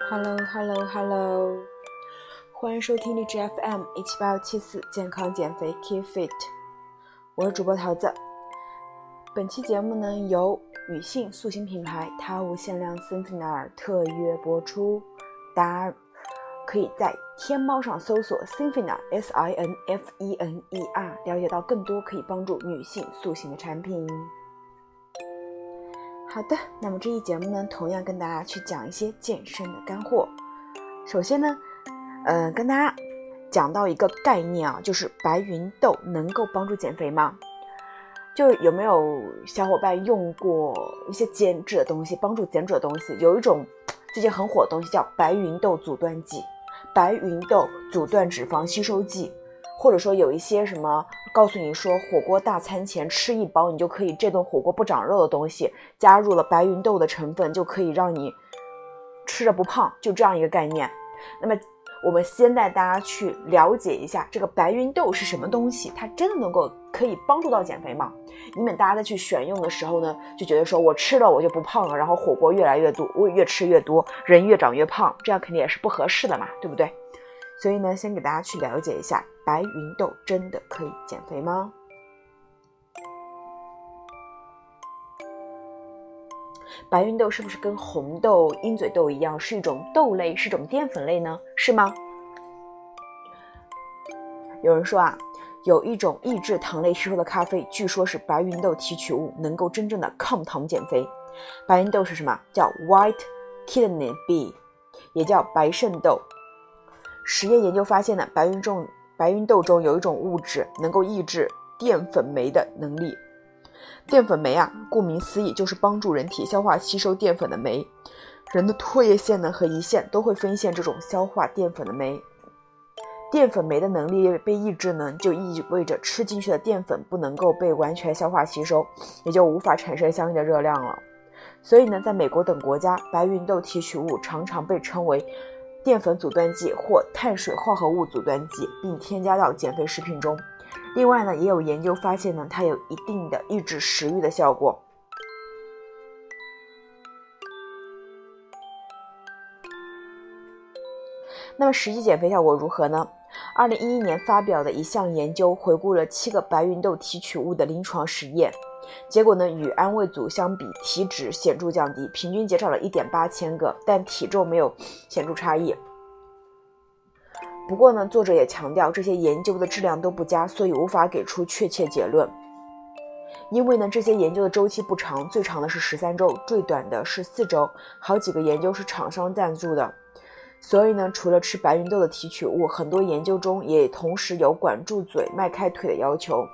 Hello Hello Hello，欢迎收听荔枝 FM 一七八幺七四健康减肥 Keep Fit，我是主播桃子。本期节目呢由女性塑形品牌它无限量 s y n t h e n a r 特约播出，大家可以在天猫上搜索 s y n t h e n a r S I N F E N E R，了解到更多可以帮助女性塑形的产品。好的，那么这一节目呢，同样跟大家去讲一些健身的干货。首先呢，呃，跟大家讲到一个概念啊，就是白芸豆能够帮助减肥吗？就有没有小伙伴用过一些减脂的东西，帮助减脂的东西？有一种最近很火的东西叫白芸豆阻断剂，白芸豆阻断脂肪吸收剂，或者说有一些什么告诉你说火锅大餐前吃一包，你就可以这顿火锅不长肉的东西，加入了白芸豆的成分，就可以让你吃着不胖，就这样一个概念。那么。我们先带大家去了解一下这个白芸豆是什么东西，它真的能够可以帮助到减肥吗？以免大家再去选用的时候呢，就觉得说我吃了我就不胖了，然后火锅越来越多，我越吃越多，人越长越胖，这样肯定也是不合适的嘛，对不对？所以呢，先给大家去了解一下，白芸豆真的可以减肥吗？白芸豆是不是跟红豆、鹰嘴豆一样，是一种豆类，是一种淀粉类呢？是吗？有人说啊，有一种抑制糖类吸收的咖啡，据说是白芸豆提取物，能够真正的抗糖减肥。白芸豆是什么？叫 White Kidney Bean，也叫白肾豆。实验研究发现呢，白芸中白芸豆中有一种物质，能够抑制淀粉酶的能力。淀粉酶啊，顾名思义就是帮助人体消化吸收淀粉的酶。人的唾液腺呢和胰腺都会分泌这种消化淀粉的酶。淀粉酶的能力被抑制呢，就意味着吃进去的淀粉不能够被完全消化吸收，也就无法产生相应的热量了。所以呢，在美国等国家，白芸豆提取物常常被称为淀粉阻断剂或碳水化合物阻断剂，并添加到减肥食品中。另外呢，也有研究发现呢，它有一定的抑制食欲的效果。那么实际减肥效果如何呢？二零一一年发表的一项研究回顾了七个白芸豆提取物的临床实验，结果呢，与安慰组相比，体脂显著降低，平均减少了一点八千个，但体重没有显著差异。不过呢，作者也强调这些研究的质量都不佳，所以无法给出确切结论。因为呢，这些研究的周期不长，最长的是十三周，最短的是四周。好几个研究是厂商赞助的，所以呢，除了吃白芸豆的提取物，很多研究中也同时有管住嘴、迈开腿的要求。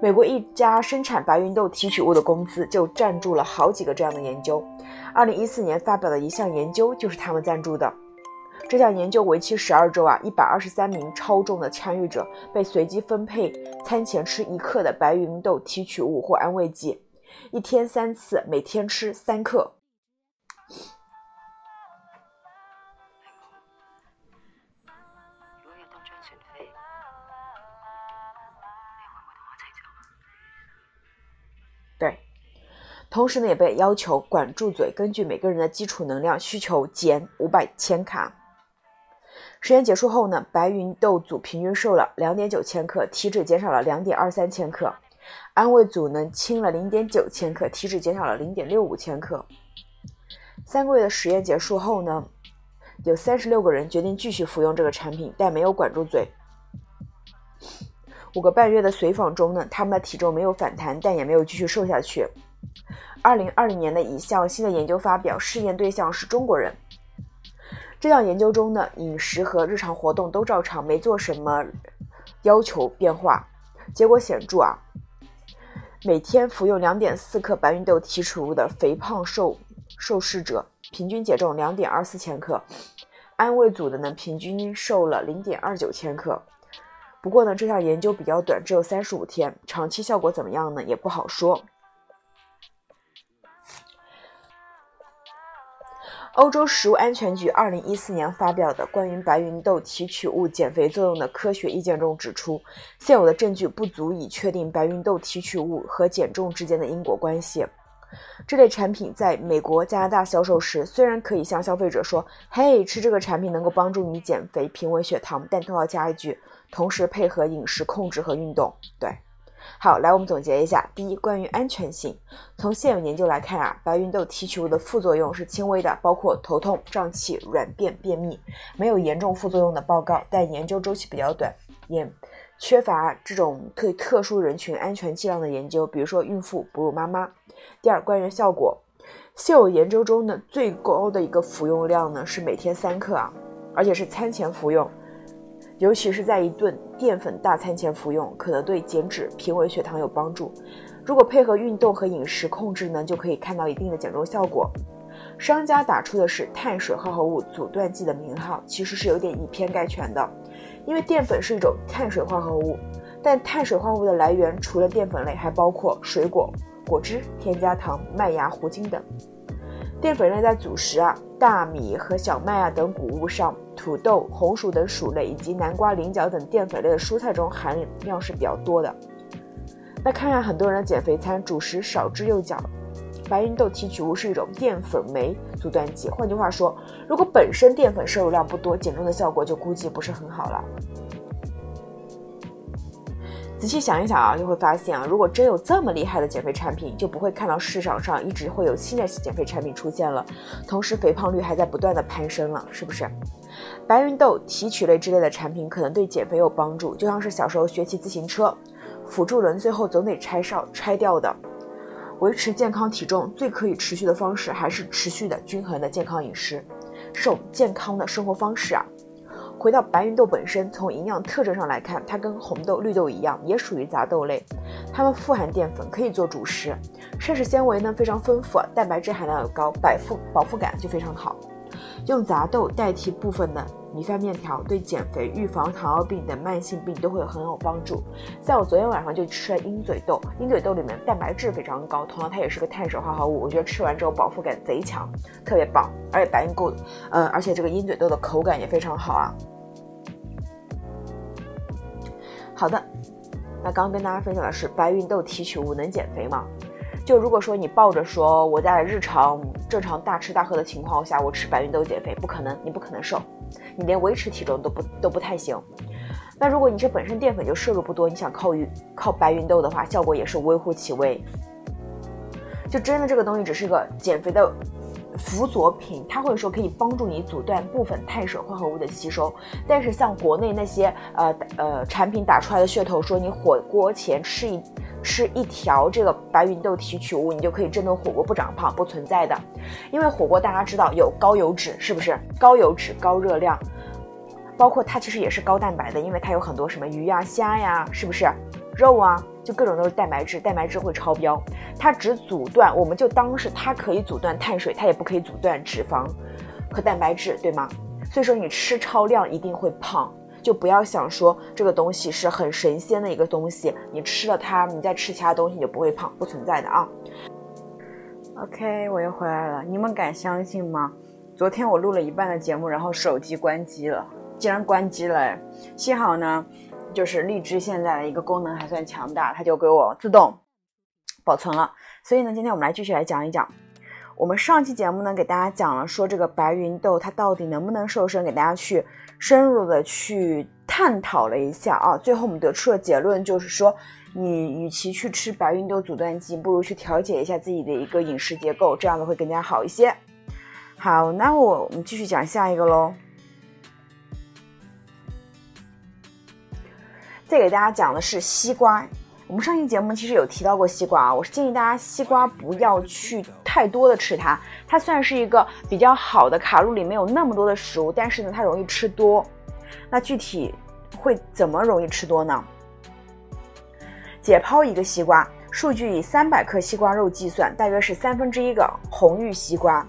美国一家生产白芸豆提取物的公司就赞助了好几个这样的研究。二零一四年发表的一项研究就是他们赞助的。这项研究为期十二周啊，一百二十三名超重的参与者被随机分配餐前吃一克的白芸豆提取物或安慰剂，一天三次，每天吃三克。同时呢，也被要求管住嘴，根据每个人的基础能量需求减五百千卡。实验结束后呢，白芸豆组平均瘦了两点九千克，体脂减少了两点二三千克；安慰组呢轻了零点九千克，体脂减少了零点六五千克。三个月的实验结束后呢，有三十六个人决定继续服用这个产品，但没有管住嘴。五个半月的随访中呢，他们的体重没有反弹，但也没有继续瘦下去。二零二零年的一项新的研究发表，试验对象是中国人。这项研究中呢，饮食和日常活动都照常，没做什么要求变化，结果显著啊！每天服用两点四克白芸豆提取物的肥胖瘦受试者，平均减重两点二四千克；安慰组的呢，平均瘦了零点二九千克。不过呢，这项研究比较短，只有三十五天，长期效果怎么样呢？也不好说。欧洲食物安全局二零一四年发表的关于白芸豆提取物减肥作用的科学意见中指出，现有的证据不足以确定白芸豆提取物和减重之间的因果关系。这类产品在美国、加拿大销售时，虽然可以向消费者说：“嘿，吃这个产品能够帮助你减肥、平稳血糖”，但都要加一句：“同时配合饮食控制和运动。”对。好，来我们总结一下。第一，关于安全性，从现有研究来看啊，白芸豆提取物的副作用是轻微的，包括头痛、胀气、软便、便秘，没有严重副作用的报告。但研究周期比较短，也缺乏这种对特殊人群安全剂量的研究，比如说孕妇、哺乳妈妈。第二，关于效果，现有研究中呢，最高的一个服用量呢是每天三克啊，而且是餐前服用。尤其是在一顿淀粉大餐前服用，可能对减脂、平稳血糖有帮助。如果配合运动和饮食控制呢，就可以看到一定的减重效果。商家打出的是碳水化合物阻断剂的名号，其实是有点以偏概全的。因为淀粉是一种碳水化合物，但碳水化合物的来源除了淀粉类，还包括水果、果汁、添加糖、麦芽、糊精等。淀粉类在主食啊、大米和小麦啊等谷物上，土豆、红薯等薯类以及南瓜、菱角等淀粉类的蔬菜中含量是比较多的。那看看很多人的减肥餐，主食少之又少。白芸豆提取物是一种淀粉酶阻断剂，换句话说，如果本身淀粉摄入量不多，减重的效果就估计不是很好了。仔细想一想啊，就会发现啊，如果真有这么厉害的减肥产品，就不会看到市场上一直会有新的减肥产品出现了，同时肥胖率还在不断的攀升了，是不是？白芸豆提取类之类的产品可能对减肥有帮助，就像是小时候学骑自行车，辅助轮最后总得拆哨拆掉的。维持健康体重最可以持续的方式还是持续的均衡的健康饮食，这种健康的生活方式啊。回到白芸豆本身，从营养特征上来看，它跟红豆、绿豆一样，也属于杂豆类。它们富含淀粉，可以做主食，膳食纤维呢非常丰富，蛋白质含量又高，饱腹饱腹感就非常好。用杂豆代替部分的米饭面条，对减肥、预防糖尿病等慢性病都会很有帮助。像我昨天晚上就吃了鹰嘴豆，鹰嘴豆里面蛋白质非常高，同样它也是个碳水化合物，我觉得吃完之后饱腹感贼强，特别棒。而且白云豆，呃，而且这个鹰嘴豆的口感也非常好啊。好的，那刚刚跟大家分享的是白芸豆提取物能减肥吗？就如果说你抱着说我在日常正常大吃大喝的情况下，我吃白芸豆减肥，不可能，你不可能瘦，你连维持体重都不都不太行。那如果你这本身淀粉就摄入不多，你想靠靠白芸豆的话，效果也是微乎其微。就真的这个东西只是个减肥的。辅佐品，它会说可以帮助你阻断部分碳水化合物的吸收，但是像国内那些呃呃产品打出来的噱头，说你火锅前吃一吃一条这个白芸豆提取物，你就可以真的火锅不长胖，不存在的。因为火锅大家知道有高油脂，是不是？高油脂高热量，包括它其实也是高蛋白的，因为它有很多什么鱼呀、虾呀，是不是？肉啊。就各种都是蛋白质，蛋白质会超标。它只阻断，我们就当是它可以阻断碳水，它也不可以阻断脂肪和蛋白质，对吗？所以说你吃超量一定会胖，就不要想说这个东西是很神仙的一个东西，你吃了它，你再吃其他东西你就不会胖，不存在的啊。OK，我又回来了，你们敢相信吗？昨天我录了一半的节目，然后手机关机了，竟然关机了，幸好呢。就是荔枝现在的一个功能还算强大，它就给我自动保存了。所以呢，今天我们来继续来讲一讲。我们上期节目呢，给大家讲了说这个白芸豆它到底能不能瘦身，给大家去深入的去探讨了一下啊。最后我们得出的结论就是说，你与其去吃白芸豆阻断剂，不如去调节一下自己的一个饮食结构，这样子会更加好一些。好，那我我们继续讲下一个喽。再给大家讲的是西瓜。我们上期节目其实有提到过西瓜啊，我是建议大家西瓜不要去太多的吃它。它算是一个比较好的卡路里没有那么多的食物，但是呢，它容易吃多。那具体会怎么容易吃多呢？解剖一个西瓜，数据以三百克西瓜肉计算，大约是三分之一个红玉西瓜，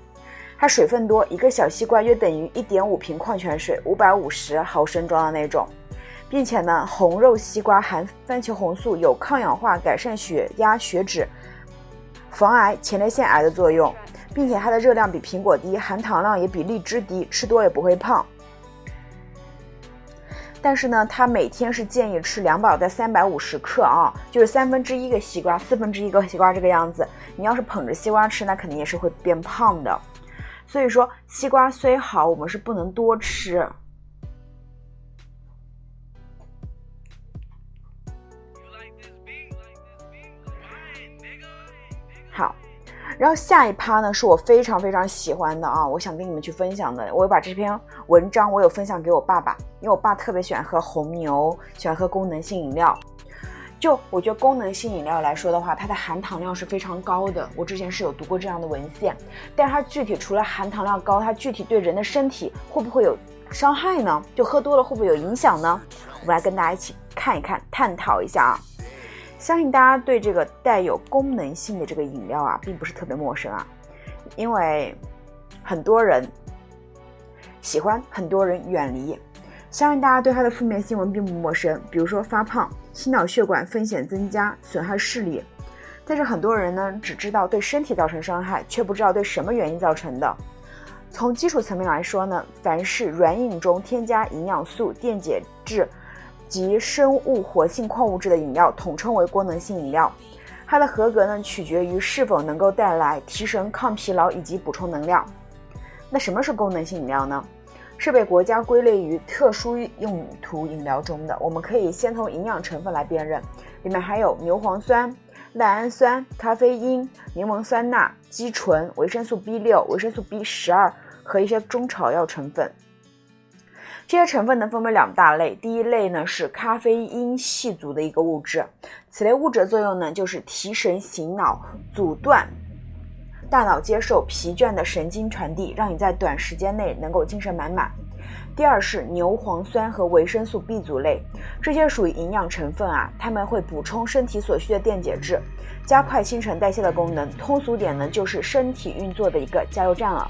它水分多，一个小西瓜约等于一点五瓶矿泉水，五百五十毫升装的那种。并且呢，红肉西瓜含番茄红素，有抗氧化、改善血压、血脂、防癌、前列腺癌的作用，并且它的热量比苹果低，含糖量也比荔枝低，吃多也不会胖。但是呢，它每天是建议吃两百到三百五十克啊，就是三分之一个西瓜，四分之一个西瓜这个样子。你要是捧着西瓜吃，那肯定也是会变胖的。所以说，西瓜虽好，我们是不能多吃。然后下一趴呢，是我非常非常喜欢的啊，我想跟你们去分享的。我把这篇文章我有分享给我爸爸，因为我爸特别喜欢喝红牛，喜欢喝功能性饮料。就我觉得功能性饮料来说的话，它的含糖量是非常高的。我之前是有读过这样的文献，但是它具体除了含糖量高，它具体对人的身体会不会有伤害呢？就喝多了会不会有影响呢？我们来跟大家一起看一看，探讨一下啊。相信大家对这个带有功能性的这个饮料啊，并不是特别陌生啊，因为很多人喜欢，很多人远离。相信大家对它的负面新闻并不陌生，比如说发胖。心脑血管风险增加，损害视力。但是很多人呢，只知道对身体造成伤害，却不知道对什么原因造成的。从基础层面来说呢，凡是软饮中添加营养素、电解质及生物活性矿物质的饮料，统称为功能性饮料。它的合格呢，取决于是否能够带来提神、抗疲劳以及补充能量。那什么是功能性饮料呢？是被国家归类于特殊用途饮料中的。我们可以先从营养成分来辨认，里面含有牛磺酸、赖氨酸、咖啡因、柠檬酸钠、肌醇、维生素 B 六、维生素 B 十二和一些中草药成分。这些成分呢分为两大类，第一类呢是咖啡因系族的一个物质，此类物质的作用呢就是提神醒脑，阻断。大脑接受疲倦的神经传递，让你在短时间内能够精神满满。第二是牛磺酸和维生素 B 族类，这些属于营养成分啊，它们会补充身体所需的电解质，加快新陈代谢的功能。通俗点呢，就是身体运作的一个加油站了。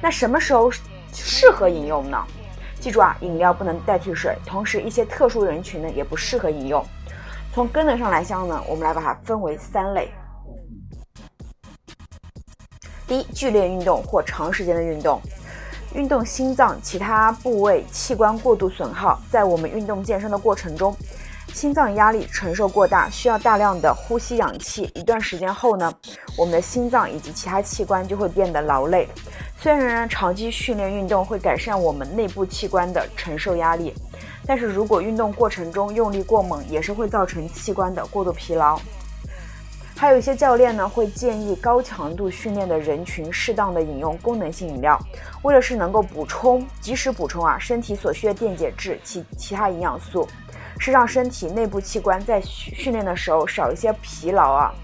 那什么时候适合饮用呢？记住啊，饮料不能代替水，同时一些特殊人群呢也不适合饮用。从功能上来讲呢，我们来把它分为三类。第一，剧烈运动或长时间的运动，运动心脏其他部位器官过度损耗，在我们运动健身的过程中，心脏压力承受过大，需要大量的呼吸氧气。一段时间后呢，我们的心脏以及其他器官就会变得劳累。虽然长期训练运动会改善我们内部器官的承受压力，但是如果运动过程中用力过猛，也是会造成器官的过度疲劳。还有一些教练呢，会建议高强度训练的人群适当的饮用功能性饮料，为了是能够补充及时补充啊身体所需的电解质其其他营养素，是让身体内部器官在训练的时候少一些疲劳啊。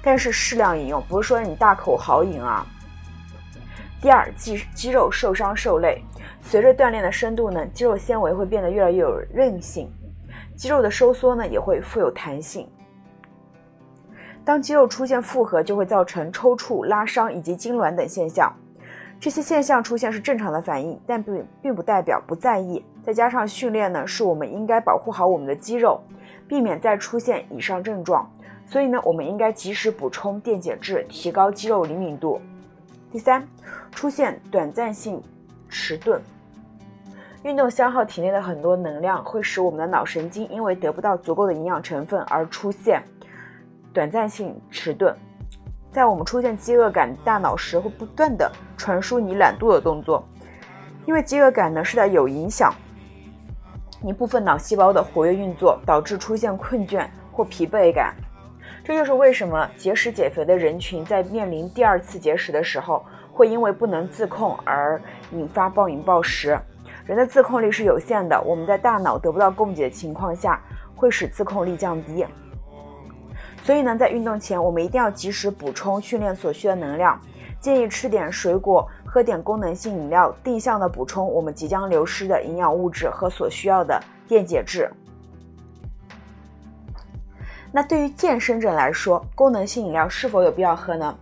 但是适量饮用，不是说你大口豪饮啊。第二，肌肌肉受伤受累，随着锻炼的深度呢，肌肉纤维会变得越来越有韧性，肌肉的收缩呢也会富有弹性。当肌肉出现负荷，就会造成抽搐、拉伤以及痉挛等现象。这些现象出现是正常的反应，但并并不代表不在意。再加上训练呢，是我们应该保护好我们的肌肉，避免再出现以上症状。所以呢，我们应该及时补充电解质，提高肌肉灵敏度。第三，出现短暂性迟钝，运动消耗体内的很多能量，会使我们的脑神经因为得不到足够的营养成分而出现。短暂性迟钝，在我们出现饥饿感大脑时，会不断的传输你懒惰的动作，因为饥饿感呢是在有影响你部分脑细胞的活跃运作，导致出现困倦或疲惫感。这就是为什么节食减肥的人群在面临第二次节食的时候，会因为不能自控而引发暴饮暴食。人的自控力是有限的，我们在大脑得不到供给的情况下，会使自控力降低。所以呢，在运动前，我们一定要及时补充训练所需的能量。建议吃点水果，喝点功能性饮料，定向的补充我们即将流失的营养物质和所需要的电解质。那对于健身者来说，功能性饮料是否有必要喝呢？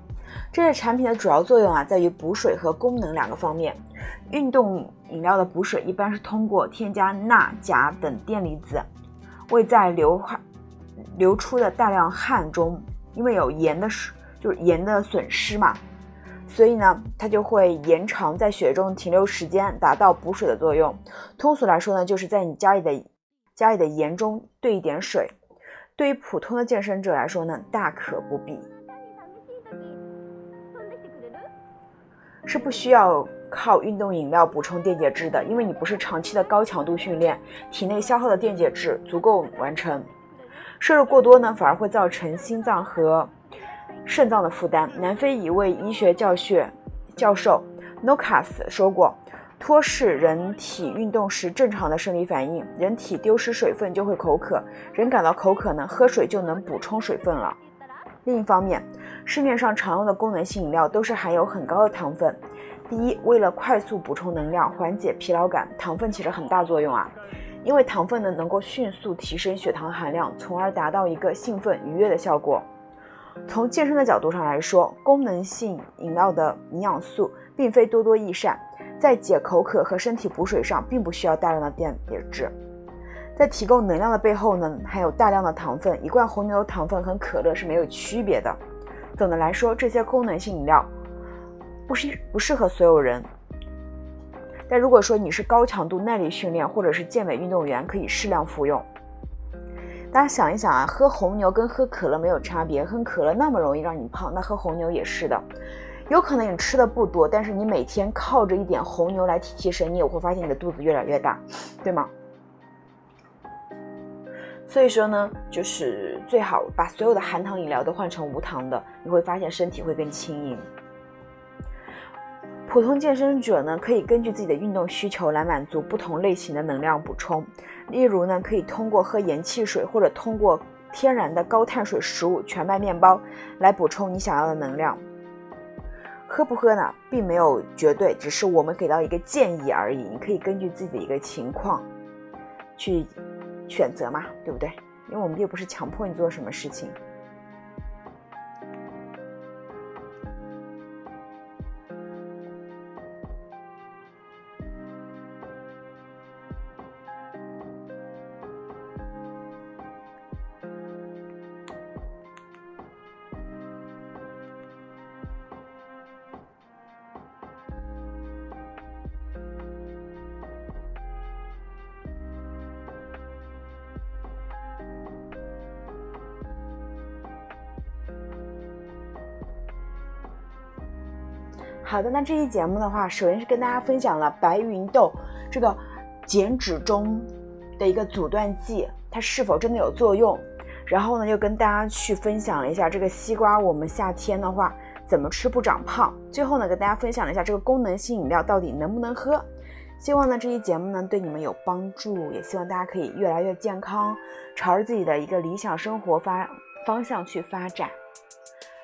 这类产品的主要作用啊，在于补水和功能两个方面。运动饮料的补水一般是通过添加钠、钾等电离子，为在流汗。流出的大量汗中，因为有盐的就是盐的损失嘛，所以呢，它就会延长在血中停留时间，达到补水的作用。通俗来说呢，就是在你家里的家里的盐中兑一点水。对于普通的健身者来说呢，大可不必，是不需要靠运动饮料补充电解质的，因为你不是长期的高强度训练，体内消耗的电解质足够完成。摄入过多呢，反而会造成心脏和肾脏的负担。南非一位医学教学教授 Nokas 说过。脱是人体运动时正常的生理反应，人体丢失水分就会口渴，人感到口渴呢，喝水就能补充水分了。另一方面，市面上常用的功能性饮料都是含有很高的糖分。第一，为了快速补充能量，缓解疲劳感，糖分起着很大作用啊，因为糖分呢能够迅速提升血糖含量，从而达到一个兴奋愉悦的效果。从健身的角度上来说，功能性饮料的营养素并非多多益善。在解口渴和身体补水上，并不需要大量的电解质，在提供能量的背后呢，还有大量的糖分。一罐红牛的糖分和可乐是没有区别的。总的来说，这些功能性饮料不适不适合所有人。但如果说你是高强度耐力训练或者是健美运动员，可以适量服用。大家想一想啊，喝红牛跟喝可乐没有差别，喝可乐那么容易让你胖，那喝红牛也是的。有可能你吃的不多，但是你每天靠着一点红牛来提提神，你也会发现你的肚子越来越大，对吗？所以说呢，就是最好把所有的含糖饮料都换成无糖的，你会发现身体会更轻盈。普通健身者呢，可以根据自己的运动需求来满足不同类型的能量补充，例如呢，可以通过喝盐汽水或者通过天然的高碳水食物全麦面包来补充你想要的能量。喝不喝呢，并没有绝对，只是我们给到一个建议而已。你可以根据自己的一个情况去选择嘛，对不对？因为我们又不是强迫你做什么事情。那这期节目的话，首先是跟大家分享了白芸豆这个减脂中的一个阻断剂，它是否真的有作用？然后呢，又跟大家去分享了一下这个西瓜，我们夏天的话怎么吃不长胖？最后呢，跟大家分享了一下这个功能性饮料到底能不能喝？希望呢这期节目呢对你们有帮助，也希望大家可以越来越健康，朝着自己的一个理想生活发方向去发展。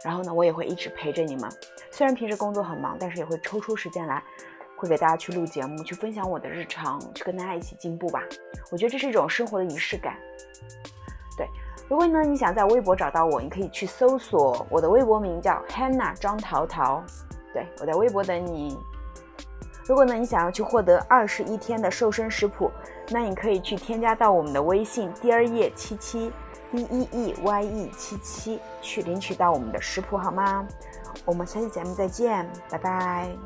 然后呢，我也会一直陪着你们。虽然平时工作很忙，但是也会抽出时间来，会给大家去录节目，去分享我的日常，去跟大家一起进步吧。我觉得这是一种生活的仪式感。对，如果呢你想在微博找到我，你可以去搜索我的微博名叫 Hannah 张淘淘。对，我在微博等你。如果呢你想要去获得二十一天的瘦身食谱，那你可以去添加到我们的微信 Dear 叶七七。E E Y E 七七去领取到我们的食谱好吗？我们下期节目再见，拜拜。